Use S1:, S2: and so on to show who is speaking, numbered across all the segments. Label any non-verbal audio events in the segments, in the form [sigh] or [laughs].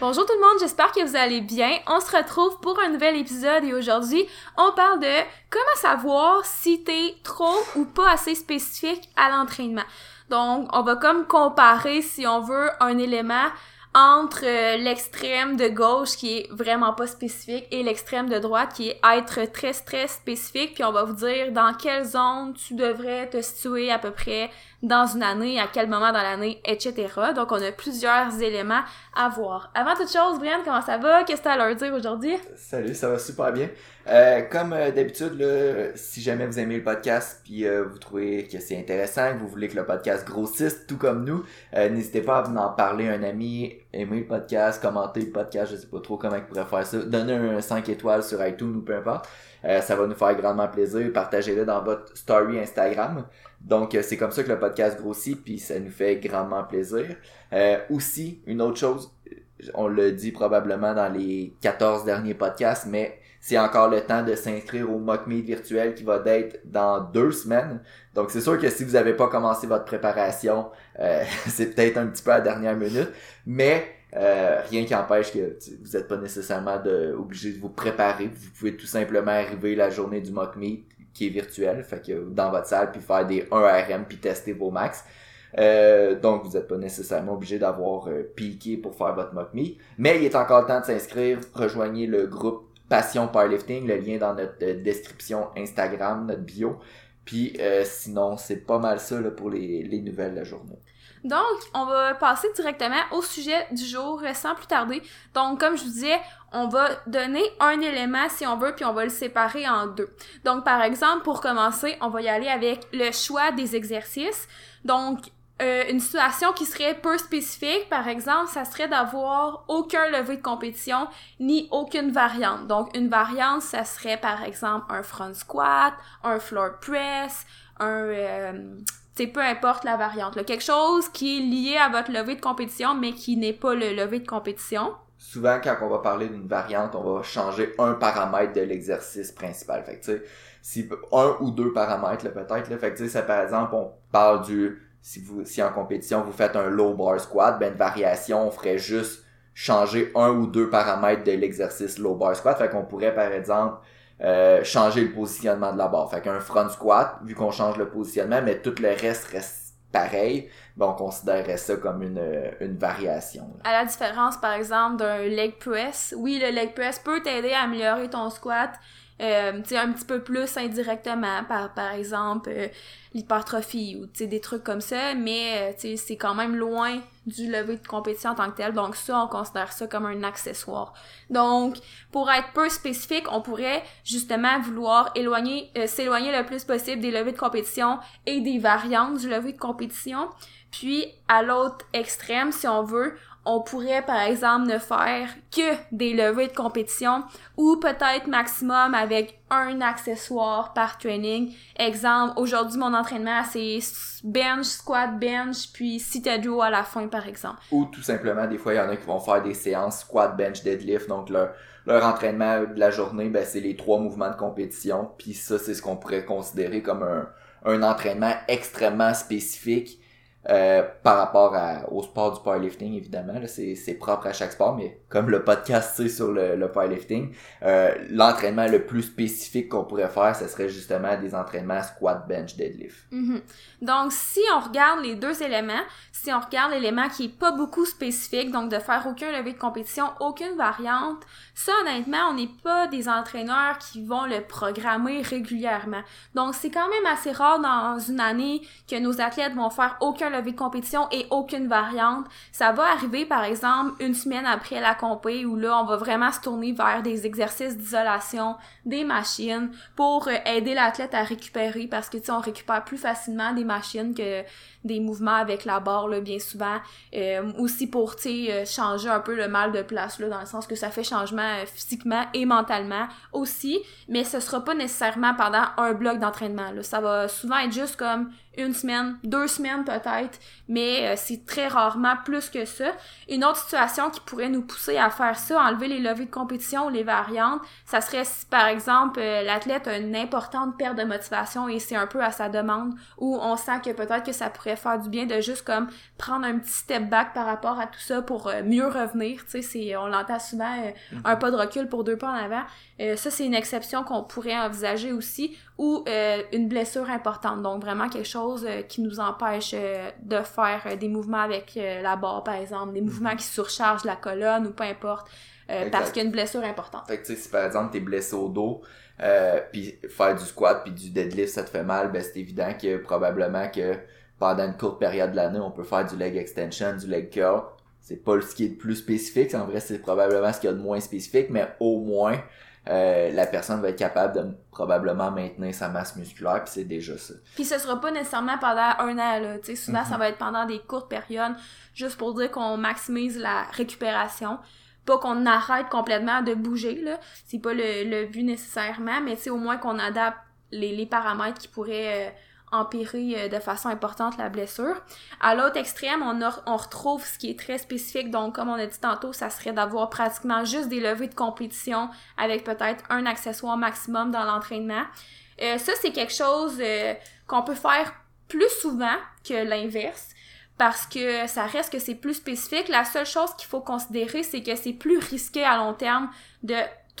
S1: Bonjour tout le monde, j'espère que vous allez bien. On se retrouve pour un nouvel épisode et aujourd'hui, on parle de comment savoir si t'es trop ou pas assez spécifique à l'entraînement. Donc, on va comme comparer, si on veut, un élément entre euh, l'extrême de gauche qui est vraiment pas spécifique et l'extrême de droite qui est être très très spécifique puis on va vous dire dans quelle zone tu devrais te situer à peu près dans une année, à quel moment dans l'année, etc. Donc, on a plusieurs éléments à voir. Avant toute chose, Brian, comment ça va? Qu'est-ce que tu as à leur dire aujourd'hui?
S2: Salut, ça va super bien. Euh, comme euh, d'habitude, là, si jamais vous aimez le podcast puis euh, vous trouvez que c'est intéressant, que vous voulez que le podcast grossisse tout comme nous, euh, n'hésitez pas à vous en parler à un ami, aimer le podcast, commenter le podcast, je sais pas trop comment il pourrait faire ça, donner un 5 étoiles sur iTunes ou peu importe. Euh, ça va nous faire grandement plaisir. Partagez-le dans votre story Instagram. Donc, euh, c'est comme ça que le podcast grossit, puis ça nous fait grandement plaisir. Euh, aussi, une autre chose, on l'a dit probablement dans les 14 derniers podcasts, mais c'est encore le temps de s'inscrire au mock meet virtuel qui va être dans deux semaines. Donc, c'est sûr que si vous n'avez pas commencé votre préparation, euh, [laughs] c'est peut-être un petit peu à la dernière minute, mais euh, rien qui empêche que vous n'êtes pas nécessairement obligé de vous préparer. Vous pouvez tout simplement arriver la journée du mock meet qui est virtuel, fait que dans votre salle, puis faire des 1RM puis tester vos max. Euh, donc vous n'êtes pas nécessairement obligé d'avoir euh, piqué pour faire votre mock meet. Mais il est encore temps de s'inscrire. Rejoignez le groupe Passion Powerlifting, le lien dans notre euh, description Instagram, notre bio. Puis euh, sinon, c'est pas mal ça là, pour les, les nouvelles de la journée.
S1: Donc, on va passer directement au sujet du jour euh, sans plus tarder. Donc, comme je vous disais, on va donner un élément si on veut, puis on va le séparer en deux. Donc, par exemple, pour commencer, on va y aller avec le choix des exercices. Donc, euh, une situation qui serait peu spécifique, par exemple, ça serait d'avoir aucun levé de compétition ni aucune variante. Donc, une variante, ça serait par exemple un front squat, un floor press, un... euh, c'est peu importe la variante. Quelque chose qui est lié à votre levée de compétition, mais qui n'est pas le levé de compétition.
S2: Souvent, quand on va parler d'une variante, on va changer un paramètre de l'exercice principal. Fait que, si un ou deux paramètres, peut-être. Fait que, par exemple, on parle du, si vous, si en compétition, vous faites un low bar squat, ben, une variation, on ferait juste changer un ou deux paramètres de l'exercice low bar squat. Fait qu'on pourrait, par exemple, euh, changer le positionnement de la barre. Fait qu'un front squat, vu qu'on change le positionnement, mais tout le reste reste pareil, ben on considérerait ça comme une, une variation.
S1: À la différence, par exemple, d'un leg press. Oui, le leg press peut t'aider à améliorer ton squat, euh, un petit peu plus indirectement, par, par exemple, euh, l'hypertrophie ou, des trucs comme ça, mais, euh, c'est quand même loin du lever de compétition en tant que tel, donc ça, on considère ça comme un accessoire. Donc, pour être peu spécifique, on pourrait justement vouloir éloigner, euh, s'éloigner le plus possible des levées de compétition et des variantes du lever de compétition. Puis, à l'autre extrême, si on veut, on pourrait, par exemple, ne faire que des levées de compétition ou peut-être maximum avec un accessoire par training. Exemple, aujourd'hui, mon entraînement, c'est bench, squat, bench, puis sit row à la fin, par exemple.
S2: Ou tout simplement, des fois, il y en a qui vont faire des séances squat, bench, deadlift. Donc, leur, leur entraînement de la journée, ben, c'est les trois mouvements de compétition. Puis ça, c'est ce qu'on pourrait considérer comme un, un entraînement extrêmement spécifique euh, par rapport au sport du powerlifting, évidemment. C'est propre à chaque sport, mais comme le podcast, c'est sur le, le powerlifting, euh, l'entraînement le plus spécifique qu'on pourrait faire, ce serait justement des entraînements squat, bench, deadlift.
S1: Mhm. Donc, si on regarde les deux éléments, si on regarde l'élément qui est pas beaucoup spécifique, donc de faire aucun levé de compétition, aucune variante, ça, honnêtement, on n'est pas des entraîneurs qui vont le programmer régulièrement. Donc, c'est quand même assez rare dans une année que nos athlètes vont faire aucun levé de compétition et aucune variante. Ça va arriver, par exemple, une semaine après la compé où là, on va vraiment se tourner vers des exercices d'isolation, des machines pour euh, aider l'athlète à récupérer parce que, tu on récupère plus facilement des machines que des mouvements avec la barre, là, bien souvent. Euh, aussi pour, euh, changer un peu le mal de place, là, dans le sens que ça fait changement euh, physiquement et mentalement aussi, mais ce sera pas nécessairement pendant un bloc d'entraînement, là. Ça va souvent être juste comme une semaine, deux semaines peut-être, mais euh, c'est très rarement plus que ça. Une autre situation qui pourrait nous pousser à faire ça, enlever les levées de compétition ou les variantes, ça serait si par exemple euh, l'athlète a une importante perte de motivation et c'est un peu à sa demande, ou on sent que peut-être que ça pourrait faire du bien de juste comme prendre un petit step back par rapport à tout ça pour euh, mieux revenir, tu sais, c'est on l'entend souvent mhm. un pas de recul pour deux pas en avant. ça c'est une exception qu'on pourrait envisager aussi ou une blessure importante. Donc vraiment quelque chose euh, qui nous empêche euh, de faire euh, des mouvements avec la barre, par exemple, des mouvements mhm. qui surchargent la colonne ou peu importe, parce qu'il y a une blessure importante.
S2: Fait que, tu sais, si par exemple t'es blessé au dos, puis faire du squat puis du deadlift, ça te fait mal, ben c'est évident que probablement que pendant une courte période de l'année, on peut faire du leg extension, du leg curl. C'est pas ce qui est le plus spécifique, en vrai, c'est probablement ce qu'il y a de moins spécifique, mais au moins, euh, la personne va être capable de probablement maintenir sa masse musculaire, puis c'est déjà ça.
S1: Puis ce sera pas nécessairement pendant un an, là. Tu sais, souvent, ça mhm. va être pendant des courtes périodes, juste pour dire qu'on maximise la récupération. Pas qu'on arrête complètement de bouger, là. C'est pas le, le but nécessairement, mais tu sais, au moins qu'on adapte les, les paramètres qui pourraient... Euh, empirer euh, de façon importante la blessure. À l'autre extrême, on, retrouve ce qui est très spécifique. Donc, comme on a dit tantôt, ça serait d'avoir pratiquement juste des levées de compétition avec peut-être un accessoire maximum dans l'entraînement. Euh, ça, c'est quelque chose euh, qu'on peut faire plus souvent que l'inverse parce que ça reste que c'est plus spécifique. La seule chose qu'il faut considérer, c'est que c'est plus risqué à long terme de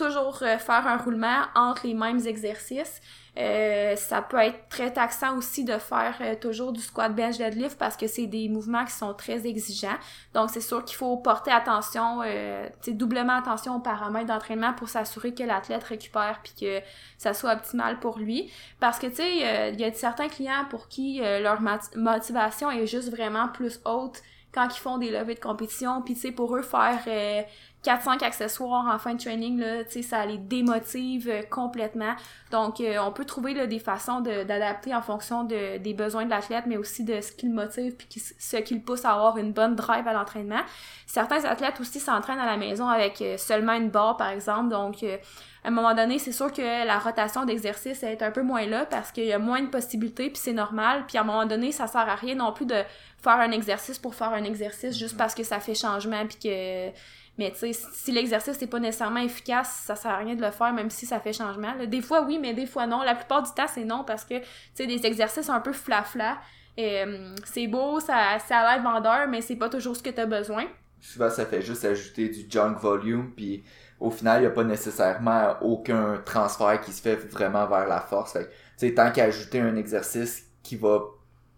S1: toujours faire un roulement entre les mêmes exercices. Euh, ça peut être très taxant aussi de faire euh, toujours du squat bench deadlift parce que c'est des mouvements qui sont très exigeants. Donc c'est sûr qu'il faut porter attention, euh, doublement attention aux paramètres d'entraînement pour s'assurer que l'athlète récupère puis que ça soit optimal pour lui. Parce que tu sais, euh, il y a certains clients pour qui leur motivation est juste vraiment plus haute quand ils font des levées de compétition puis tu sais pour eux faire 4-5 accessoires en fin de training, là, tu sais, ça les démotive euh, complètement. Donc, euh, on peut trouver là, des façons d'adapter en fonction de, des besoins de l'athlète, mais aussi de ce qui le motive puis ce qui le pousse à avoir une bonne drive à l'entraînement. Certains athlètes aussi s'entraînent à la maison avec euh, seulement une barre, par exemple. Donc, à un moment donné, c'est sûr que la rotation d'exercice est un peu moins là parce qu'il y a moins de possibilités, puis c'est normal. Puis à un moment donné, ça sert à rien non plus de faire un exercice pour faire un exercice juste parce que ça fait changement puis que mais tu sais, si l'exercice n'est pas nécessairement efficace, ça sert à rien de le faire, même si ça fait changement. Des fois, oui, mais des fois, non. La plupart du temps, c'est non parce que, tu sais, des exercices un peu flafla, euh, c'est beau, ça, ça a l'air vendeur, mais c'est pas toujours ce que tu as besoin.
S2: Souvent, ça fait juste ajouter du junk volume, puis au final, il n'y a pas nécessairement aucun transfert qui se fait vraiment vers la force. Fait tu sais, tant qu'ajouter un exercice qui va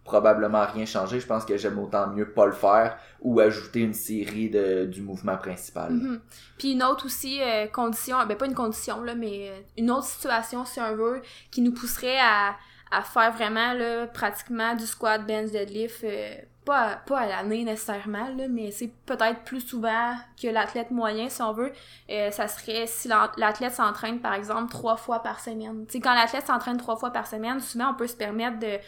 S2: probablement rien changer. Je pense que j'aime autant mieux pas le faire ou ajouter une série de, du mouvement principal.
S1: Mm-hmm. Puis une autre aussi euh, condition, ben pas une condition là, mais euh, une autre situation si on veut qui nous pousserait à, à faire vraiment là, pratiquement du squat, bench, deadlift, euh, pas, pas à l'année nécessairement, là, mais c'est peut-être plus souvent que l'athlète moyen, si on veut. ça serait si l'athlète s'entraîne, par exemple, trois fois par semaine. Sais, quand l'athlète s'entraîne trois fois par semaine, souvent, on peut se permettre de,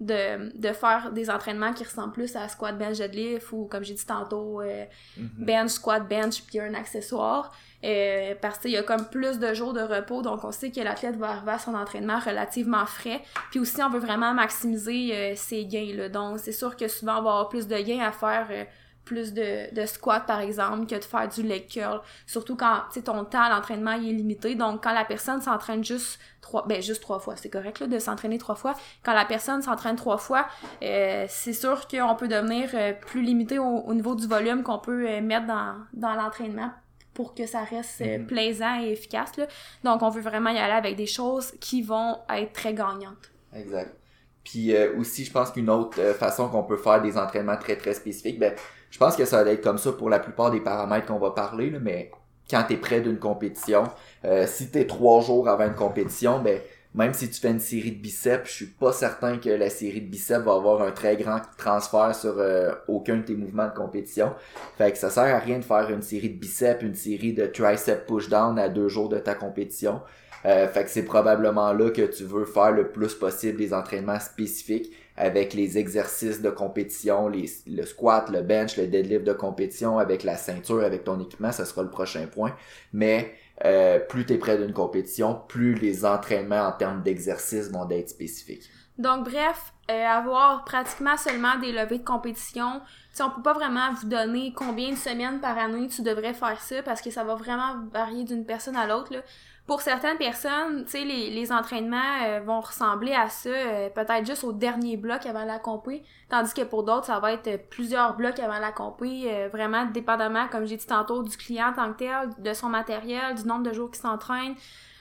S1: de, de faire des entraînements qui ressemblent plus à squat bench deadlift ou comme j'ai dit tantôt euh, mhm. bench squat bench puis un accessoire. Euh, parce qu'il y a comme plus de jours de repos donc on sait que l'athlète va arriver à son entraînement relativement frais. Puis aussi on veut vraiment maximiser euh, ses gains là. Donc c'est sûr que souvent on va avoir plus de gains à faire plus de, de squat par exemple que de faire du leg curl. Surtout quand ton temps à l'entraînement est limité. Donc quand la personne s'entraîne juste trois ben juste trois fois c'est correct là de s'entraîner trois fois. Quand la personne s'entraîne trois fois euh, c'est sûr qu'on peut devenir euh, plus limité au, niveau du volume qu'on peut euh, mettre dans, dans l'entraînement pour que ça reste mm-hmm. plaisant et efficace là. donc on veut vraiment y aller avec des choses qui vont être très gagnantes.
S2: Exact. Puis aussi je pense qu'une autre façon qu'on peut faire des entraînements très très spécifiques ben je pense que ça va être comme ça pour la plupart des paramètres qu'on va parler, mais quand tu es près d'une compétition, euh, si tu es trois jours avant une compétition, ben même si tu fais une série de biceps, je suis pas certain que la série de biceps va avoir un très grand transfert sur euh, aucun de tes mouvements de compétition. Fait que ça sert à rien de faire une série de biceps, une série de tricep push-down à deux jours de ta compétition. Euh, fait que c'est probablement là que tu veux faire le plus possible des entraînements spécifiques avec les exercices de compétition, les, le squat, le bench, le deadlift de compétition, avec la ceinture, avec ton équipement, ça sera le prochain point. Mais euh, plus tu es près d'une compétition, plus les entraînements en termes d'exercice vont être spécifiques.
S1: Donc, bref, euh, avoir pratiquement seulement des levées de compétition. sais, on peut pas vraiment vous donner combien de semaines par année tu devrais faire ça parce que ça va vraiment varier d'une personne à l'autre. Pour certaines personnes, tu sais, les, les entraînements euh, vont ressembler à ça, euh, peut-être juste au dernier bloc avant la compé, tandis que pour d'autres, ça va être plusieurs blocs avant la compé, vraiment dépendamment, comme j'ai dit tantôt, du client en tant que tel, de son matériel, du nombre de jours qu'il s'entraîne,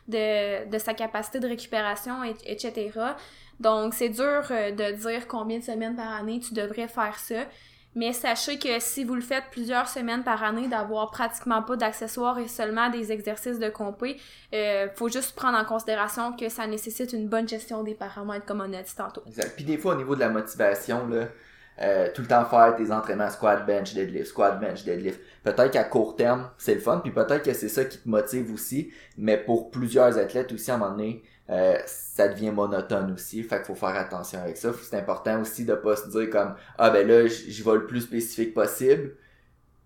S1: de, de sa capacité de récupération, etc. Donc, c'est dur euh, de dire combien de semaines par année tu devrais faire ça. Mais sachez que si vous le faites plusieurs semaines par année, d'avoir pratiquement pas d'accessoires et seulement des exercices de compé, euh, faut juste prendre en considération que ça nécessite une bonne gestion des paramètres, comme on a dit tantôt.
S2: Exact. Puis des fois, au niveau de la motivation, euh, tout le temps faire tes entraînements squat, bench, deadlift, squat, bench, deadlift. Peut-être qu'à court terme, c'est le fun, puis peut-être que c'est ça qui te motive aussi, mais pour plusieurs athlètes aussi, à un moment donné, euh, ça devient monotone aussi, fait qu'il faut faire attention avec ça. C'est important aussi de pas se dire comme ah ben là j'y vais le plus spécifique possible.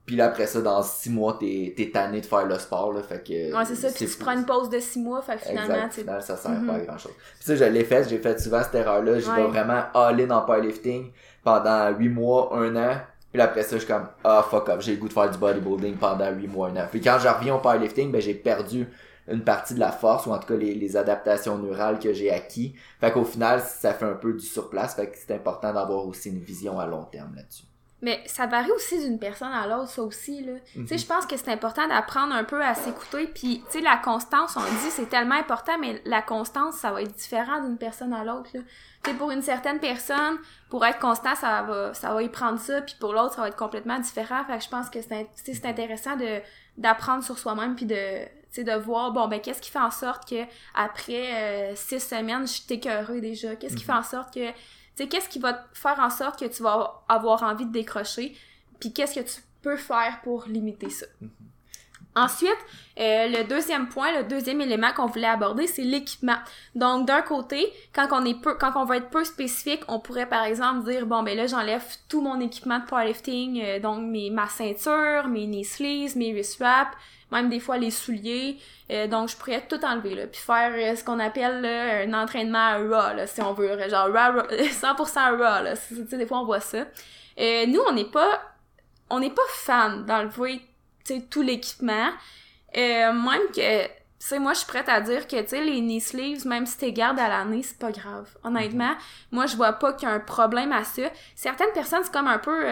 S2: Puis là après ça dans six mois t'es es tanné de faire le sport là, fait que
S1: Ouais, c'est ça, puis tu prends une pause de six mois, fait que finalement
S2: exact, final, ça sert pas à mhm. grand-chose. Puis ça je l'ai fait, j'ai fait souvent cette erreur là, je vais vraiment all-in en powerlifting pendant huit mois, un an. Puis après ça, je suis comme, ah, fuck up, j'ai le goût de faire du bodybuilding pendant huit mois, un an. Puis quand je reviens au powerlifting, ben, j'ai perdu une partie de la force ou en tout cas les, les adaptations neurales que j'ai acquis. Fait qu'au final, ça fait un peu du surplace. Fait que c'est important d'avoir aussi une vision à long terme là-dessus.
S1: Mais ça varie aussi d'une personne à l'autre, ça aussi, là. Tu sais, mhm. je pense que c'est important d'apprendre un peu à s'écouter, puis, tu sais, la constance, on dit, c'est tellement important, mais la constance, ça va être différent d'une personne à l'autre, là. Tu sais, pour une certaine personne, pour être constant, ça va, ça va y prendre ça, puis pour l'autre, ça va être complètement différent. Fait que je pense que c'est intéressant de d'apprendre sur soi-même, puis de, c'est de voir bon ben qu'est-ce qui fait en sorte que après euh, six semaines je suis écœurée déjà? Qu'est-ce qui fait en sorte que tu sais qu'est-ce qui va faire en sorte que tu vas avoir envie de décrocher? Puis qu'est-ce que tu peux faire pour limiter ça? Mm-hmm. Ensuite, euh, le deuxième point, le deuxième élément qu'on voulait aborder, c'est l'équipement. Donc, d'un côté, quand on est peu, quand on va être peu spécifique, on pourrait par exemple dire bon ben là j'enlève tout mon équipement de powerlifting, euh, donc mes ma ceinture, mes knee sleeves, mes wrist wraps, même des fois les souliers. Euh, donc je pourrais tout enlever là, puis faire euh, ce qu'on appelle là, un entraînement raw là, si on veut, genre raw, 100% [laughs] raw là. Tu sais, des fois on voit ça. Euh, nous on n'est pas on n'est pas fan d'enlever tu sais tout l'équipement. même que tu sais, moi, je suis prête à dire que, tu sais, les knee sleeves, même si t'es gardes à l'année, c'est pas grave. Honnêtement, mm-hmm. moi, je vois pas qu'il y a un problème à ça. Certaines personnes, c'est comme un peu,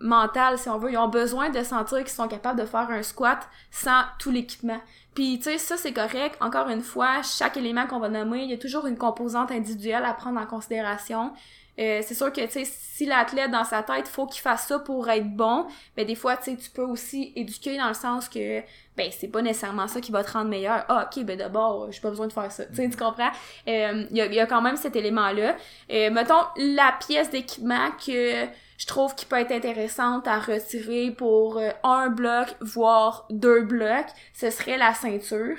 S1: mental, si on veut. Ils ont besoin de sentir qu'ils sont capables de faire un squat sans tout l'équipement. Puis, tu sais, ça, c'est correct. Encore une fois, chaque élément qu'on va nommer, il y a toujours une composante individuelle à prendre en considération. Euh, c'est sûr que, tu sais, si l'athlète, dans sa tête, faut qu'il fasse ça pour être bon, ben des fois, tu sais, tu peux aussi éduquer dans le sens que, ben, c'est pas nécessairement ça qui va te rendre meilleur. Ah, OK, ben d'abord, j'ai pas besoin de faire ça. Tu sais, tu comprends? Euh, il y, a, y, a, quand même cet élément-là. Euh, mettons, la pièce d'équipement que je trouve qu'il peut être intéressante à retirer pour euh, un bloc, voire deux blocs, ce serait la ceinture.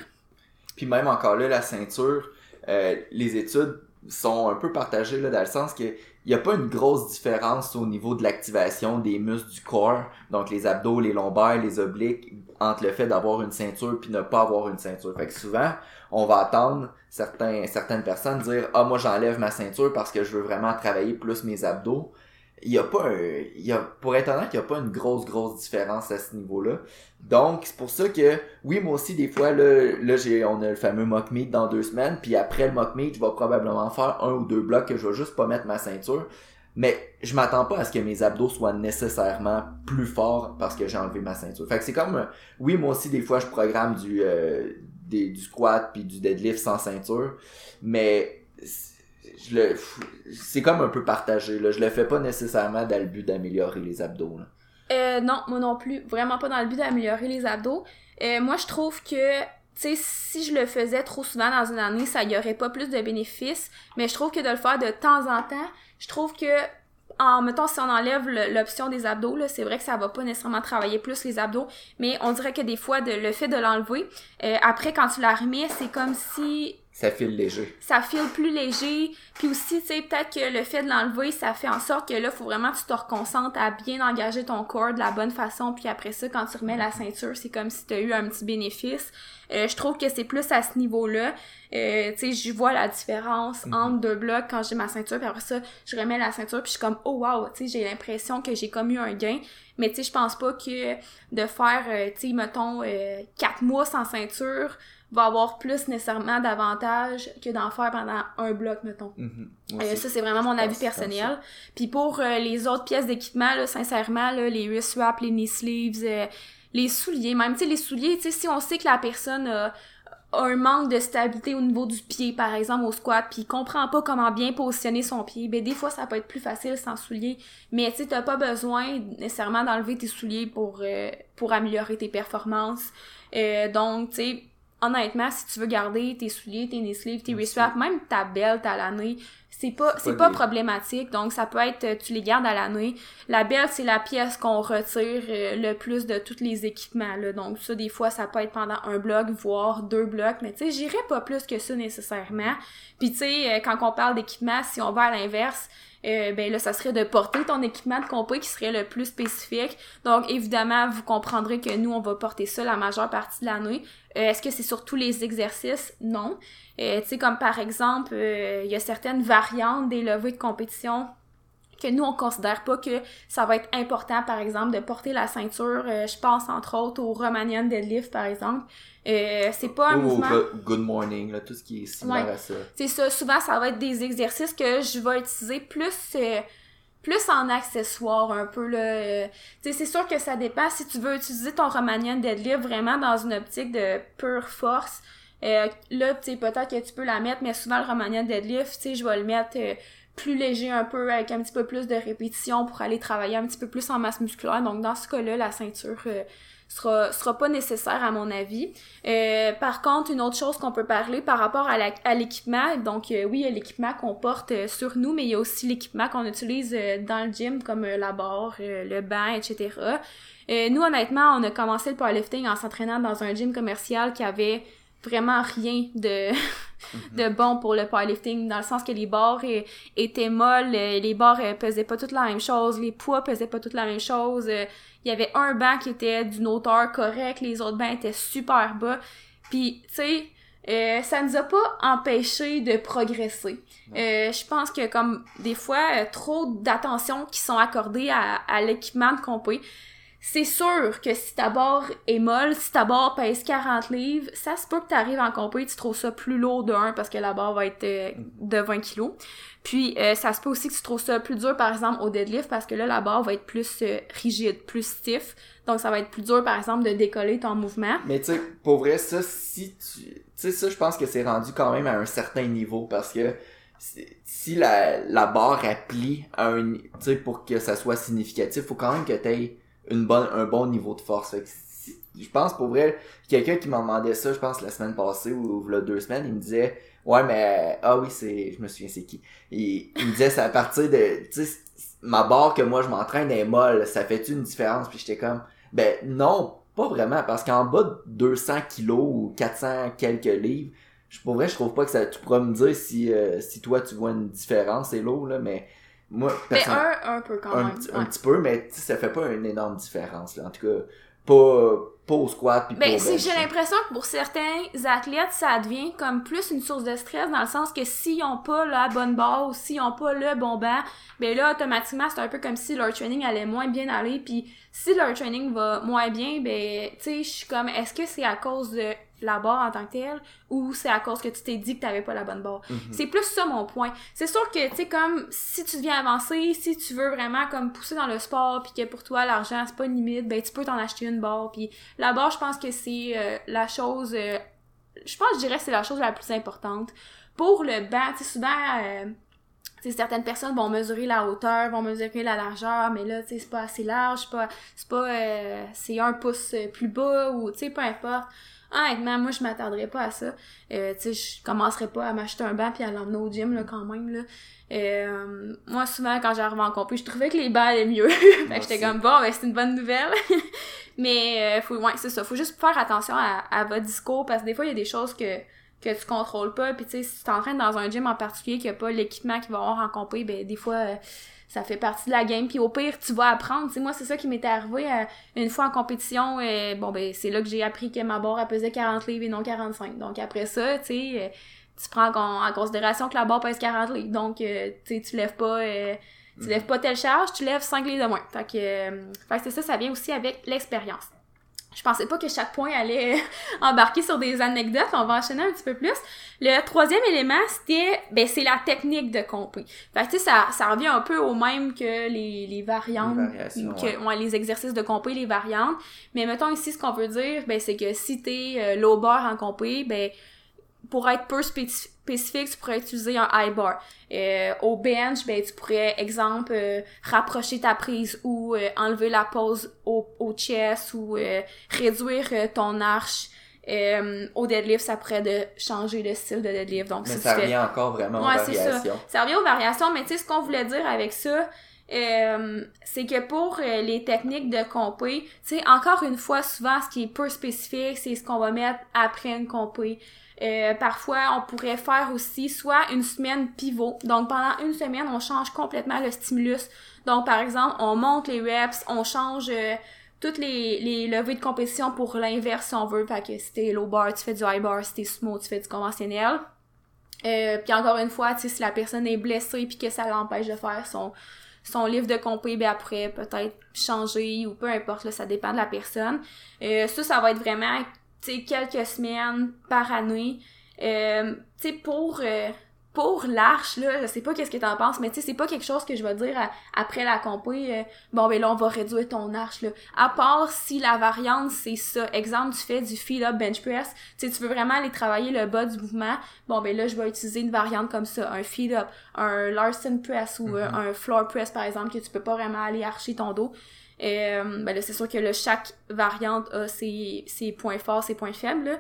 S2: Puis même encore là, la ceinture, euh, les études sont un peu partagées là, dans le sens que il n'y a pas une grosse différence au niveau de l'activation des muscles du corps, donc les abdos, les lombaires, les obliques, entre le fait d'avoir une ceinture puis ne pas avoir une ceinture. Fait que souvent, on va attendre certains, certaines personnes dire Ah, moi j'enlève ma ceinture parce que je veux vraiment travailler plus mes abdos il y a pas un, y a, pour être honnête, il y a pas une grosse, grosse différence à ce niveau-là. Donc, c'est pour ça que, oui, moi aussi, des fois, là, là j'ai, on a le fameux mock meet dans deux semaines, puis après le mock meet, je vais probablement faire un ou deux blocs que je vais juste pas mettre ma ceinture. Mais je m'attends pas à ce que mes abdos soient nécessairement plus forts parce que j'ai enlevé ma ceinture. Fait que c'est comme, oui, moi aussi, des fois, je programme du, euh, des, du squat puis du deadlift sans ceinture, mais je le c'est comme un peu partagé là. Je le fais pas nécessairement dans le but d'améliorer les abdos là.
S1: Euh, non moi non plus. Vraiment pas dans le but d'améliorer les abdos. Euh, moi je trouve que tu sais si je le faisais trop souvent dans une année ça y aurait pas plus de bénéfices. Mais je trouve que de le faire de temps en temps je trouve que en mettons si on enlève l'option des abdos là c'est vrai que ça va pas nécessairement travailler plus les abdos. Mais on dirait que des fois le fait de l'enlever euh, après quand tu la remets c'est comme si
S2: ça file léger.
S1: Ça file plus léger. Puis aussi, tu sais, peut-être que le fait de l'enlever, ça fait en sorte que là, faut vraiment que tu te reconcentres à bien engager ton corps de la bonne façon. Puis après ça, quand tu remets la ceinture, c'est comme si tu as eu un petit bénéfice. Euh, je trouve que c'est plus à ce niveau-là. Euh, tu sais, je vois la différence
S2: Mhm.
S1: entre deux blocs quand j'ai ma ceinture. Puis après ça, je remets la ceinture. Puis je suis comme, oh wow, tu sais, j'ai l'impression que j'ai comme eu un gain. Mais tu sais, je pense pas que de faire, euh, tu sais, mettons, euh, quatre mois sans ceinture va avoir plus nécessairement d'avantages que d'en faire pendant un bloc, mettons.
S2: Mhm.
S1: Euh, ça, c'est vraiment mon avis personnel. Puis pour euh, les autres pièces d'équipement, là, sincèrement, là, les wrist wraps, les knee sleeves, euh, les souliers, même, tu sais, les souliers, tu sais, si on sait que la personne a un manque de stabilité au niveau du pied, par exemple, au squat, puis comprend pas comment bien positionner son pied, ben des fois, ça peut être plus facile sans souliers. Mais, tu sais, t'as pas besoin nécessairement d'enlever tes souliers pour, pour améliorer tes performances. Euh, donc, tu sais, honnêtement, si tu veux garder tes souliers, tes knee sleeves, tes wrist wraps, même ta belt à l'année, c'est pas
S2: C'est pas
S1: problématique. Donc ça peut être tu les gardes à l'année. La belt c'est la pièce qu'on retire euh, le plus de tous les équipements là. Donc ça des fois ça peut être pendant un bloc voire deux blocs, mais tu sais j'irais pas plus que ça nécessairement. Puis tu sais euh, quand on parle d'équipement, si on va à l'inverse, euh, ben là ça serait de porter ton équipement de compé qui serait le plus spécifique. Donc évidemment, vous comprendrez que nous on va porter ça la majeure partie de l'année. Euh, Est-ce que c'est sur tous les exercices? Non. Euh, tu sais, comme par exemple, euh, il y a certaines variantes des levées de compétition que nous, on considère pas que ça va être important, par exemple, de porter la ceinture. Euh, je pense, entre autres, au Romanian deadlift, par exemple. Euh, c'est pas un
S2: Ou au
S1: mouvement...
S2: go- good morning, là, tout ce qui est similaire
S1: Ouais.
S2: à ça.
S1: C'est ça, souvent, ça va être des exercices que je vais utiliser plus... euh, plus en accessoire un peu là tu sais c'est sûr que ça dépend si tu veux utiliser ton Romanian deadlift vraiment dans une optique de pure force euh, là tu sais peut-être que tu peux la mettre mais souvent le Romanian deadlift tu sais je vais le mettre euh, plus léger un peu avec un petit peu plus de répétition pour aller travailler un petit peu plus en masse musculaire. Donc dans ce cas-là la ceinture euh, sera sera pas nécessaire à mon avis. Euh, par contre, une autre chose qu'on peut parler par rapport à l'équipement, donc euh, oui, il y a l'équipement qu'on porte sur nous, mais il y a aussi l'équipement qu'on utilise dans le gym, comme la barre, le banc, etc. Nous, honnêtement, on a commencé le powerlifting en s'entraînant dans un gym commercial qui avait vraiment rien de, [laughs] de bon pour le powerlifting, dans le sens que les barres euh, étaient molles, euh, les barres euh, pesaient pas toutes la même chose, les poids pesaient pas toutes la même chose, il y avait un banc qui était d'une hauteur correcte, les autres bancs étaient super bas, puis tu sais, euh, ça nous a pas empêché de progresser. Euh, je pense que comme des fois, euh, trop d'attention qui sont accordées à, à l'équipement de compé, c'est sûr que si ta barre est molle, si ta barre pèse 40 livres, ça se peut que tu arrives en compé, tu trouves ça plus lourd de 1 parce que la barre va être euh, de 20 kilos. Puis euh, ça se peut aussi que tu trouves ça plus dur par exemple au deadlift parce que là la barre va être plus euh, rigide, plus stiff. Donc ça va être plus dur par exemple de décoller ton mouvement.
S2: Mais tu sais, pour vrai, ça, si tu. Tu sais, ça, je pense que c'est rendu quand même à un certain niveau parce que si- la, la barre applique à un. Tu sais, pour que ça soit significatif, faut quand même que tu aies une bonne, un bon niveau de force. Fait que si- je pense pour vrai, quelqu'un qui m'a demandé ça, je pense la semaine passée ou, ou là, deux semaines, il me disait Ouais, mais. Ah oui, c'est. Je me souviens, c'est qui? Il, il me disait, c'est à partir de. Tu sais, ma barre que moi je m'entraîne est molle, ça fait-tu une différence? Puis j'étais comme. Ben non, pas vraiment, parce qu'en bas de 200 kilos ou 400 quelques livres, je, pour vrai, je trouve pas que ça, tu pourras me dire si, euh, si toi tu vois une différence, c'est lourd, là, mais moi,
S1: Mais
S2: perso-
S1: un, un peu quand
S2: un,
S1: même. ouais.
S2: un petit peu, mais ça fait pas une énorme différence, là. En tout cas, pas, pas au squat pis pas
S1: Ben, c'est- j'ai l'impression que pour certains athlètes, ça devient comme plus une source de stress dans le sens que s'ils ont pas la bonne ou s'ils ont pas le bon banc, ben là, automatiquement, c'est un peu comme si leur training allait moins bien aller. Puis si leur training va moins bien, ben, tu sais, je suis comme, est-ce que c'est à cause de la barre en tant que telle ou c'est à cause que tu t'es dit que t'avais pas la bonne barre?
S2: Mhm.
S1: C'est plus ça mon point. C'est sûr que, tu sais, comme, si tu deviens avancer, si tu veux vraiment, comme, pousser dans le sport, puis que pour toi, l'argent, c'est pas une limite, ben, tu peux t'en acheter une barre. Puis la barre, je pense que c'est euh, la chose... euh, je pense, je dirais que c'est la chose la plus importante. Pour le banc, tu sais, souvent... euh, certaines personnes vont mesurer la hauteur, vont mesurer la largeur, mais là, tu sais, c'est pas assez large, c'est pas... C'est pas... euh, c'est un pouce plus bas, ou, tu sais, peu importe. Honnêtement, moi, je m'attarderais pas à ça. Euh, tu sais, je commencerais pas à m'acheter un banc puis à l'emmener au gym, là, quand même, là. Euh, moi, souvent, quand j'arrive en compé, je trouvais que les bancs allaient mieux. [laughs] fait que j'étais comme, bon, ben, c'est une bonne nouvelle. [laughs] Mais, euh, faut, ouais, c'est ça. Faut juste faire attention à, à votre discours parce que des fois, il y a des choses que que tu contrôles pas. Puis tu sais, si tu t'entraînes dans un gym en particulier qui a pas l'équipement qu'il va avoir en compé, ben des fois euh, ça fait partie de la game. Puis au pire, tu vas apprendre. Tu sais, moi, c'est ça qui m'était arrivé euh, une fois en compétition. et bon, ben c'est là que j'ai appris que ma barre, elle pesait 40 livres et non 45. Donc après ça, tu sais, euh, tu prends en, considération que la barre pèse 40 livres. Donc, tu sais, tu lèves pas... tu lèves pas telle charge, tu lèves 5 livres de moins. Fait que, fait que c'est ça, ça vient aussi avec l'expérience je pensais pas que chaque point allait [laughs] embarquer sur des anecdotes. On va enchaîner un petit peu plus. Le troisième élément, c'était, ben, c'est la technique de compris. Fait que, tu sais, ça, ça revient un peu au même que les, les variantes. que, ouais. les exercices de compris, les variantes. Mais mettons ici, ce qu'on veut dire, ben, c'est que si t'es euh, low bar en compris, ben, pour être peu spécifique, tu pourrais utiliser un high bar. Euh, au bench, ben, tu pourrais, exemple, euh, rapprocher ta prise ou euh, enlever la pose au, au chest ou réduire ton arche. au deadlift, ça pourrait de changer le style de deadlift. Donc,
S2: mais ça revient encore vraiment aux variations.
S1: Ça. ça revient aux variations, mais tu sais, ce qu'on voulait dire avec ça, c'est que pour les techniques de compé, tu sais, encore une fois, souvent, ce qui est peu spécifique, c'est ce qu'on va mettre après une compé. Euh, parfois, on pourrait faire aussi soit une semaine pivot. Donc, pendant une semaine, on change complètement le stimulus. Donc, par exemple, on monte les reps, on change euh, toutes les, les levées de compétition pour l'inverse, si on veut. Fait que si t'es low bar, tu fais du high bar. Si t'es smooth, tu fais du conventionnel. Euh, puis encore une fois, tu sais, si la personne est blessée puis que ça l'empêche de faire son son livre de compé, ben après peut-être changer ou peu importe, là, ça dépend de la personne. Euh, ça, ça va être vraiment quelques semaines par année. Euh, tu sais, pour, euh, pour l'arche, là, je sais pas qu'est-ce que t'en penses, mais tu sais, c'est pas quelque chose que je vais dire après la compé, euh, bon, ben là, on va réduire ton arche, là. À part si la variante, c'est ça. Exemple, tu fais du feel-up bench press, tu sais, tu veux vraiment aller travailler le bas du mouvement, bon, ben là, je vais utiliser une variante comme ça, un feel-up, un Larson press ou mm-hmm. un floor press, par exemple, que tu peux pas vraiment aller archer ton dos. Euh, ben là, c'est sûr que là, chaque variante a ses, ses points forts, ses points faibles.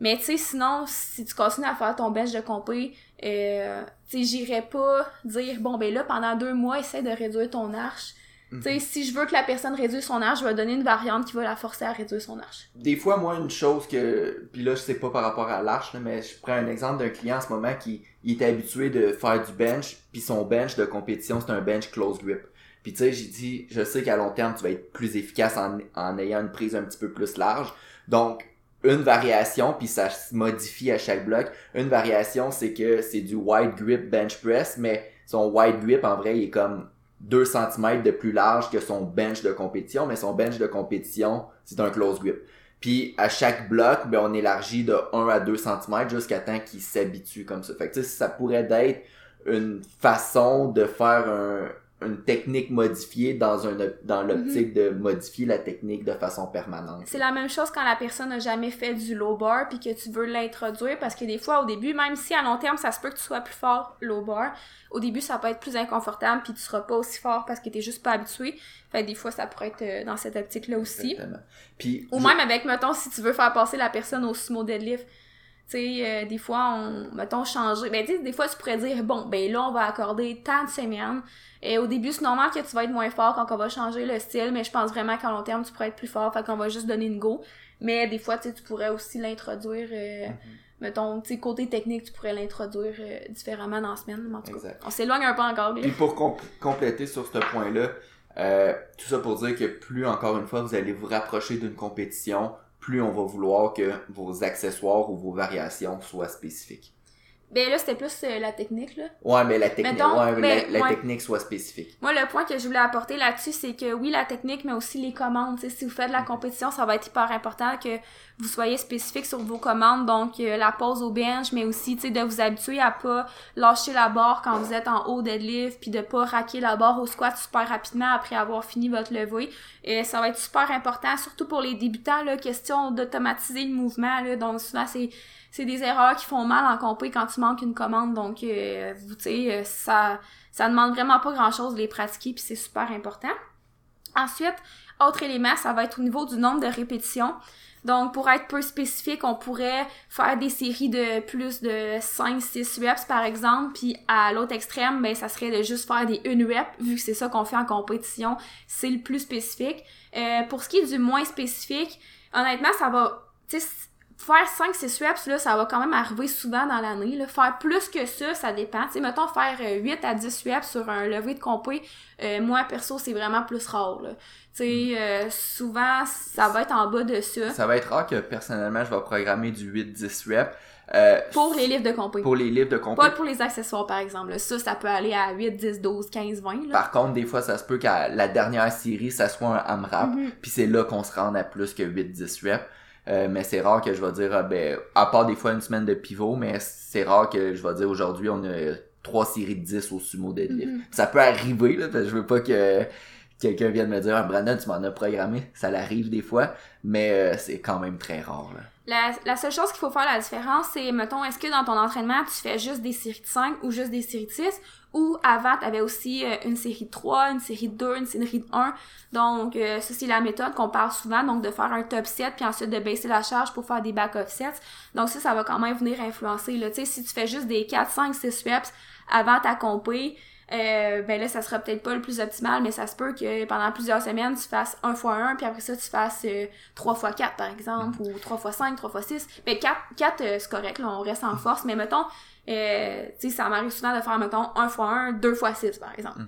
S1: Mais tu sais, sinon, si tu continues à faire ton bench de compé, euh, tu sais, j'irais pas dire, bon, ben là, pendant deux mois, essaie de réduire ton arche. Tu sais, mhm. si je veux que la personne réduise son arche, je vais donner une variante qui va la forcer à réduire son arche.
S2: Des fois, moi, une chose que... Puis là, je sais pas par rapport à l'arche, mais je prends un exemple d'un client en ce moment qui il est habitué de faire du bench, puis son bench de compétition, c'est un bench close grip. Puis tu sais, j'ai dit, je sais qu'à long terme, tu vas être plus efficace en, en ayant une prise un petit peu plus large. Donc, une variation, puis ça se modifie à chaque bloc. Une variation, c'est que c'est du wide grip bench press, mais son wide grip, en vrai, il est comme 2 cm de plus large que son bench de compétition, mais son bench de compétition, c'est un close grip. Puis à chaque bloc, ben, on élargit de 1 à 2 cm jusqu'à temps qu'il s'habitue comme ça. Fait que ça pourrait être une façon de faire un, une technique modifiée dans un dans l'optique de modifier la technique de façon permanente.
S1: C'est la même chose quand la personne n'a jamais fait du low bar puis que tu veux l'introduire parce que des fois au début même si à long terme ça se peut que tu sois plus fort low bar, au début ça peut être plus inconfortable puis tu seras pas aussi fort parce que tu juste pas habitué. Fait des fois ça pourrait être euh, dans cette optique là aussi. Puis ou même avec mettons si tu veux faire passer la personne au sumo deadlift tu sais, euh, des fois, on, mettons, changer. Ben, tu des fois, tu pourrais dire, bon, ben là, on va accorder tant de semaines. Et au début, c'est normal que tu vas être moins fort quand on va changer le style, mais je pense vraiment qu'à long terme, tu pourrais être plus fort, fait qu'on va juste donner une go. Mais des fois, tu tu pourrais aussi l'introduire, euh, mm-hmm. mettons, tu sais, côté technique, tu pourrais l'introduire euh, différemment dans la semaine, en tout cas. On s'éloigne un peu encore.
S2: Puis pour compléter sur ce point-là, tout ça pour dire que plus, encore une fois, vous allez vous rapprocher d'une compétition, plus on va vouloir que vos accessoires ou vos variations soient spécifiques.
S1: Ben là, c'était plus euh, la technique, là.
S2: Ouais, mais la technique, ouais, ben, la, technique soit spécifique.
S1: Moi, le point que je voulais apporter là-dessus, c'est que oui, la technique, mais aussi les commandes. si vous faites de la compétition, ça va être hyper important que vous soyez spécifique sur vos commandes. Donc, euh, la pause au bench, mais aussi, tu sais, de vous habituer à pas lâcher la barre quand vous êtes en haut deadlift, puis de pas raquer la barre au squat super rapidement après avoir fini votre levée. Et ça va être super important, surtout pour les débutants, là, question d'automatiser le mouvement, là. Donc, souvent, c'est c'est des erreurs qui font mal en compé quand tu manques une commande. Donc, euh, vous, sais, euh, ça, ça demande vraiment pas grand-chose de les pratiquer, puis c'est super important. Ensuite, autre élément, ça va être au niveau du nombre de répétitions. Donc, pour être peu spécifique, on pourrait faire des séries de plus de 5-6 reps, par exemple, puis à l'autre extrême, ben, ça serait de juste faire des 1 rep, vu que c'est ça qu'on fait en compétition, c'est le plus spécifique. Euh, pour ce qui est du moins spécifique, honnêtement, ça va, faire 5-6 reps, là, ça va quand même arriver souvent dans l'année. Là. Faire plus que ça, ça dépend. Tu mettons, faire 8 à 10 reps sur un levé de compé, euh, moi, perso, c'est vraiment plus rare. Là. Tu sais, euh, souvent, ça va être en bas de ça.
S2: Ça va être rare que, personnellement, je vais programmer du 8-10 reps. Euh,
S1: pour les livres de compé.
S2: Pour les livres de compé.
S1: Pas pour les accessoires, par exemple. Ça, ça peut aller à 8, 10, 12, 15, 20. Là.
S2: Par contre, des fois, ça se peut qu'à la dernière série, ça soit un AMRAP,
S1: Mhm.
S2: puis c'est là qu'on se rende à plus que 8-10 reps. Euh, mais c'est rare que je vais dire, ah, ben, à part des fois une semaine de pivot, mais c'est rare que je vais dire aujourd'hui, on a trois séries de 10 au sumo deadlift.
S1: Mhm.
S2: Ça peut arriver, là, parce que je veux pas que quelqu'un vienne me dire, ah, Brandon, tu m'en as programmé. Ça l'arrive des fois, mais euh, c'est quand même très rare, là.
S1: La, la seule chose qu'il faut faire la différence, c'est, mettons, est-ce que dans ton entraînement, tu fais juste des séries de 5 ou juste des séries de 6? Ou avant, tu avais aussi euh, une série de 3, une série de 2, une série de 1. Donc, euh, ça, c'est la méthode qu'on parle souvent, donc de faire un top set, puis ensuite de baisser la charge pour faire des back-off sets. Donc, ça, ça va quand même venir influencer. Tu sais, si tu fais juste des 4, 5, 6 reps avant ta compé, euh, ben là, ça sera peut-être pas le plus optimal, mais ça se peut que pendant plusieurs semaines, tu fasses 1 x 1, puis après ça, tu fasses euh, 3 x 4, par exemple, ou 3 x 5, 3 x 6. Mais 4, 4 euh, c'est correct, là, on reste en force, mais mettons, euh, tu sais, ça m'arrive souvent de faire, mettons, 1 x 1, 2 x 6, par exemple.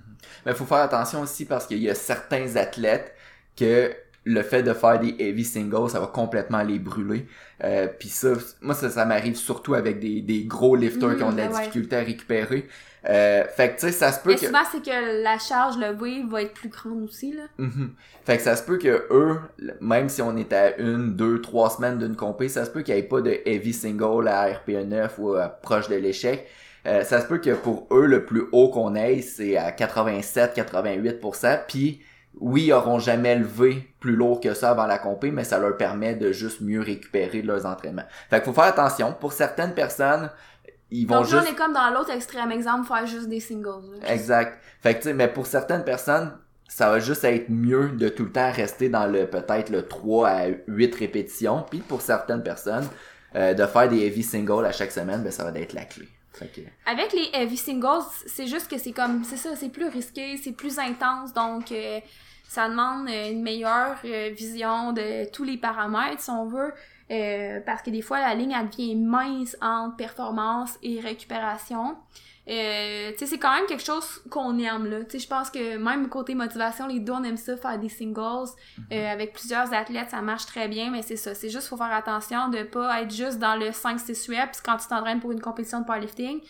S2: Mais faut faire attention aussi parce qu'il y a certains athlètes que le fait de faire des heavy singles, ça va complètement les brûler. Euh, Puis ça, moi ça, ça m'arrive surtout avec des, des gros lifters
S1: Mhm,
S2: qui ont de la
S1: ben ouais.
S2: difficulté à récupérer. Euh, fait que tu sais, ça se peut
S1: Mais
S2: que...
S1: souvent, c'est que la charge levée va être plus grande aussi, là.
S2: Mhm. Fait que ça se peut que eux, même si on est à une, deux, trois semaines d'une compé, ça se peut qu'il n'y ait pas de heavy single à RPE 9 ou à proche de l'échec. Euh, ça se peut que pour eux, le plus haut qu'on ait, c'est à 87-88%. Puis oui, ils auront jamais levé plus lourd que ça avant la compé, mais ça leur permet de juste mieux récupérer de leurs entraînements. Fait qu'il faut faire attention. Pour certaines personnes, ils vont
S1: Donc
S2: juste...
S1: on est comme dans l'autre extrême exemple, faire juste des singles. là.
S2: Exact. Fait que tu sais, mais pour certaines personnes, ça va juste être mieux de tout le temps rester dans le peut-être le 3 à 8 répétitions. Puis pour certaines personnes, euh, de faire des heavy singles à chaque semaine, ben ça va être la clé. Que,
S1: Avec les heavy singles, c'est juste que c'est comme, c'est ça, c'est plus risqué, c'est plus intense, donc euh, ça demande une meilleure euh, vision de tous les paramètres, si on veut, euh, parce que des fois, la ligne, elle devient mince entre performance et récupération. Euh, tu sais, c'est quand même quelque chose qu'on aime, là. Tu sais, je pense que même côté motivation, les deux, on aime ça, faire des singles. Euh, avec plusieurs athlètes, ça marche très bien, mais c'est ça. C'est juste, faut faire attention de pas être juste dans le 5-6 reps quand tu t'entraînes pour une compétition de powerlifting,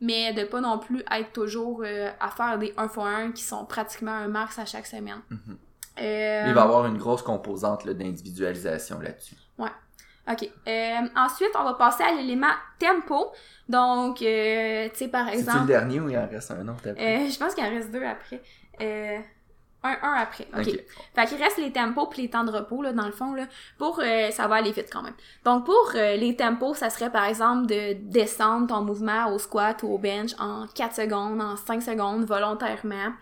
S1: mais de pas non plus être toujours euh, à faire des 1 x 1 qui sont pratiquement un max à chaque semaine.
S2: Mhm.
S1: Euh,
S2: Il va y avoir une grosse composante là, d'individualisation là-dessus.
S1: OK. Euh, ensuite, on va passer à l'élément tempo. Donc, euh, tu sais, par
S2: C'est-tu le
S1: exemple...
S2: dernier ou il en reste un autre après?
S1: Je pense qu'il en reste deux après. Un, un après. OK. Fait qu'il reste les tempos puis les temps de repos, là, dans le fond, là. Pour, ça va aller vite quand même. Donc, pour les tempos, ça serait, par exemple, de descendre ton mouvement au squat ou au bench en 4 secondes, en 5 secondes, volontairement.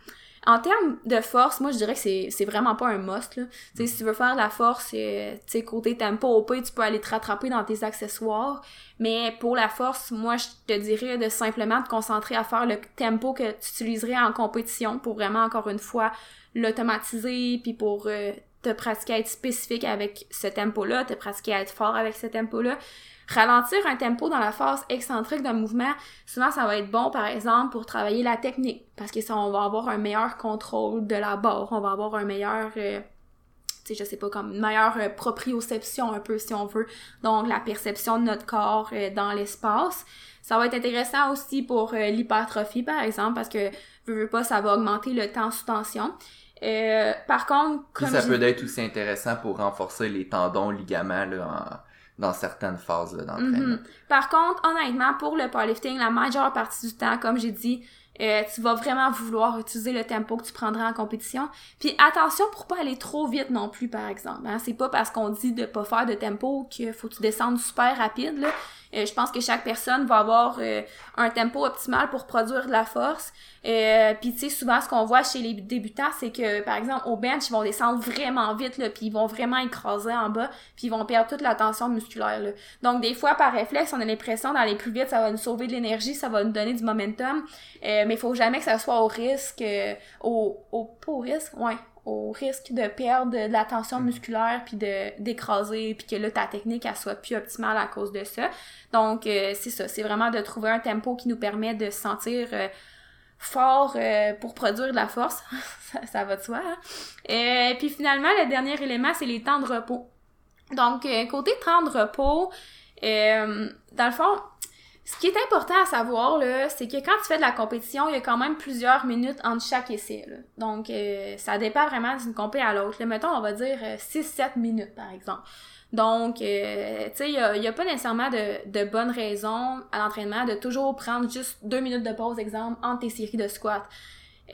S1: En termes de force, moi, je dirais que c'est, vraiment pas un must, là. Si tu veux faire de la force, euh, sais, côté tempo, au pire, tu peux aller te rattraper dans tes accessoires. Mais pour la force, moi, je te dirais de simplement te concentrer à faire le tempo que tu utiliserais en compétition pour vraiment, encore une fois, l'automatiser, puis pour euh, te pratiquer à être spécifique avec ce tempo-là, te pratiquer à être fort avec ce tempo-là. Ralentir un tempo dans la phase excentrique d'un mouvement, souvent ça va être bon par exemple pour travailler la technique parce que ça on va avoir un meilleur contrôle de la barre, on va avoir un meilleur euh, tu sais je sais pas comme une meilleure euh, proprioception un peu si on veut. Donc la perception de notre corps euh, dans l'espace. Ça va être intéressant aussi pour euh, l'hypertrophie par exemple parce que veux, veux pas ça va augmenter le temps sous tension. Euh, par contre,
S2: Puis ça peut être aussi intéressant pour renforcer les tendons, ligaments là, en- dans certaines phases d'entraînement.
S1: Mhm. Par contre, honnêtement, pour le powerlifting, la majeure partie du temps, comme j'ai dit, euh, tu vas vraiment vouloir utiliser le tempo que tu prendras en compétition. Puis attention pour pas aller trop vite non plus, par exemple. Hein. C'est pas parce qu'on dit de pas faire de tempo qu'il faut que tu descendes super rapide. Là. Euh, je pense que chaque personne va avoir euh, un tempo optimal pour produire de la force. Euh, puis tu sais, souvent ce qu'on voit chez les débutants, c'est que par exemple au bench, ils vont descendre vraiment vite, là, puis ils vont vraiment écraser en bas, puis ils vont perdre toute la tension musculaire. Là. Donc des fois, par réflexe, on a l'impression d'aller plus vite, ça va nous sauver de l'énergie, ça va nous donner du momentum, euh, mais il faut jamais que ça soit au risque, euh, au, au, pas au risque, ouais, au risque de perdre de la tension
S2: Mm.
S1: musculaire puis de d'écraser puis que là ta technique elle soit plus optimale à cause de ça. Donc euh, c'est ça, c'est vraiment de trouver un tempo qui nous permet de se sentir euh, fort euh, pour produire de la force. [laughs] ça, ça va de soi. Hein? Et puis finalement le dernier élément c'est les temps de repos. Donc côté temps de repos, dans le fond, ce qui est important à savoir, c'est que quand tu fais de la compétition, il y a quand même plusieurs minutes entre chaque essai. Là. Donc, euh, ça dépend vraiment d'une compé à l'autre. Mettons, on va dire 6-7 minutes, par exemple. Donc, euh, tu sais, il n'y a, a pas nécessairement de, de bonnes raisons à l'entraînement de toujours prendre juste deux minutes de pause, exemple, entre tes séries de squats.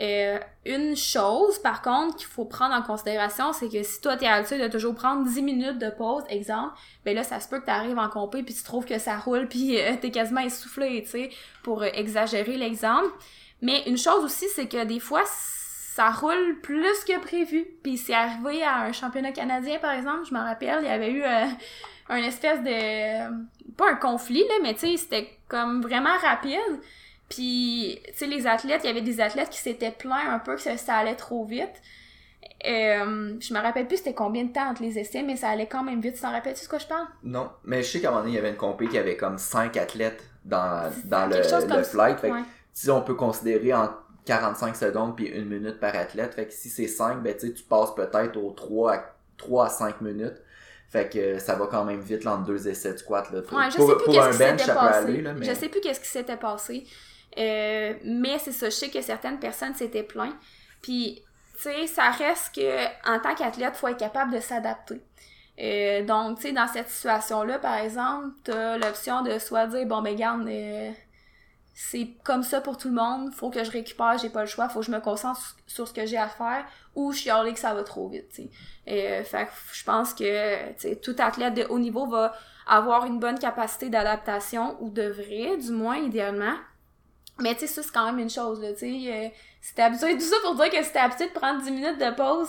S1: Euh, une chose, par contre, qu'il faut prendre en considération, c'est que si toi, t'es habitué de toujours prendre 10 minutes de pause, exemple, ben là, ça se peut que t'arrives en compé puis tu trouves que ça roule [laughs] puis euh, t'es quasiment essoufflé, tu sais, pour euh, exagérer l'exemple. Mais une chose aussi, c'est que des fois, ça roule plus que prévu. Puis c'est arrivé à un championnat canadien, par exemple, je me rappelle, il y avait eu euh, un espèce de... pas un conflit, là, mais tu sais, c'était comme vraiment rapide. Puis, tu sais, les athlètes, il y avait des athlètes qui s'étaient plaints un peu que ça, ça allait trop vite. Euh, je me rappelle plus c'était combien de temps entre les essais, mais ça allait quand même vite. Tu t'en rappelles-tu de ce que je parle?
S2: Non, mais je sais qu'à un moment donné, il y avait une compé qui avait comme 5 athlètes dans, dans le, le flight. Fait que si on peut considérer en 45 secondes puis une minute par athlète, fait que si c'est 5, ben tu passes peut-être aux 3 à, 3 à 5 minutes. Fait que ça va quand même vite là, entre deux essais de squat. Là.
S1: Ouais, je
S2: pour
S1: sais plus
S2: pour un bench, ça peut aller. Là, mais...
S1: Je sais plus qu'est-ce qui s'était passé. Euh, mais c'est ça, je sais que certaines personnes s'étaient plaintes. Puis, tu sais, ça reste que en tant qu'athlète, faut être capable de s'adapter. Euh, donc, tu sais, dans cette situation-là, par exemple, t'as l'option de soit dire, bon, ben, garde, euh, c'est comme ça pour tout le monde, faut que je récupère, j'ai pas le choix, faut que je me concentre sur- ce que j'ai à faire, ou chialer que ça va trop vite, tu sais. Je pense que, tout athlète de haut niveau va avoir une bonne capacité d'adaptation, ou devrait, du moins, idéalement. Mais tu sais, ça, c'est quand même une chose, là, tu sais. Euh, si t'es habitué, tout ça pour dire que si t'es habitué de prendre 10 minutes de pause,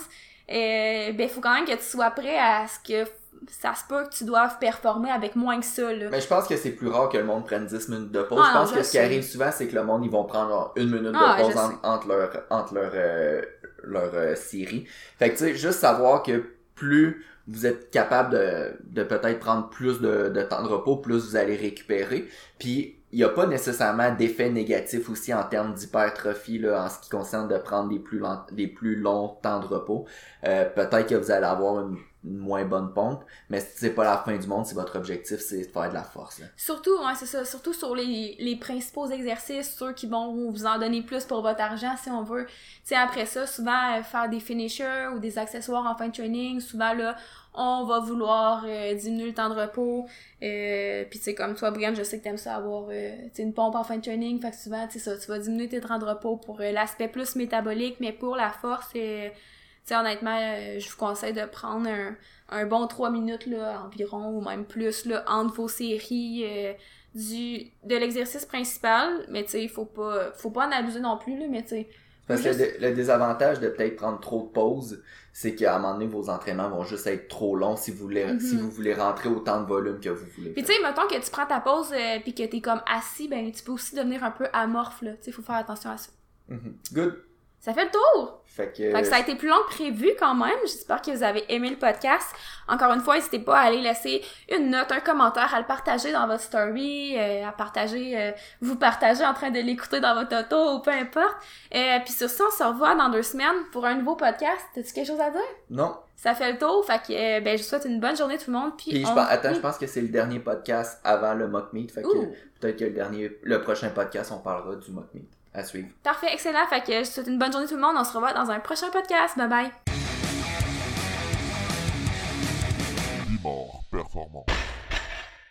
S1: euh, ben, faut quand même que tu sois prêt à ce que ça se peut que tu doives performer avec moins que ça, là.
S2: Mais je pense que c'est plus rare que le monde prenne 10 minutes de pause.
S1: Ah,
S2: je pense
S1: non,
S2: que ce qui arrive souvent, c'est que le monde, ils vont prendre genre, une minute de
S1: Ah,
S2: pause en- entre leur, entre leur, euh, leur euh, série. Fait que tu sais, juste savoir que plus vous êtes capable de, de peut-être prendre plus de, de temps de repos, plus vous allez récupérer. Puis il n'y a pas nécessairement d'effet négatif aussi en termes d'hypertrophie là, en ce qui concerne de prendre des plus, des plus longs temps de repos. Euh, peut-être que vous allez avoir une, moins bonne pompe, mais c'est pas la fin du monde si votre objectif c'est de faire de la force.
S1: Surtout, ouais, c'est ça, surtout sur les, les principaux exercices, ceux qui vont vous en donner plus pour votre argent, si on veut. Sais, après ça, souvent, euh, faire des finishers ou des accessoires en fin de training, souvent, là, on va vouloir euh, diminuer le temps de repos. Euh, puis sais, comme toi, Brian, je sais que t'aimes ça avoir euh, une pompe en fin de training, fait que souvent, ça, tu vas diminuer tes temps de repos pour euh, l'aspect plus métabolique, mais pour la force, euh, tu sais, honnêtement, euh, je vous conseille de prendre un, bon 3 minutes, là, environ, ou même plus, là, entre vos séries, euh, du de l'exercice principal mais tu sais il faut pas faut pas en abuser non plus là mais tu sais
S2: Parce que le, le désavantage de peut-être prendre trop de pauses, c'est qu'à un moment donné, vos entraînements vont juste être trop longs si vous voulez,
S1: Mhm.
S2: si vous voulez rentrer autant de volume que vous voulez.
S1: puis tu sais mettons que tu prends ta pause euh, puis que t'es comme assis ben tu peux aussi devenir un peu amorphe là tu sais faut faire attention à ça
S2: Mhm. Good.
S1: Ça fait le tour
S2: Fait que,
S1: Fait que ça a été plus long que prévu quand même. J'espère que vous avez aimé le podcast. Encore une fois, n'hésitez pas à aller laisser une note, un commentaire, à le partager dans votre story, euh, à partager, euh, vous partager en train de l'écouter dans votre auto ou peu importe. Euh, Puis sur ça, on se revoit dans deux semaines pour un nouveau podcast. T'as-tu quelque chose à dire?
S2: non.
S1: Ça fait le tour. Fait que euh, ben, je vous souhaite une bonne journée tout le monde. Puis, on-
S2: pense, attends, je pense que c'est le dernier podcast avant le mock meet. Fait que peut-être que le dernier, le prochain podcast, on parlera du mock meet. À suivre.
S1: Parfait, excellent. Fait que je vous souhaite une bonne journée tout le monde. On se revoit dans un prochain podcast. Bye bye.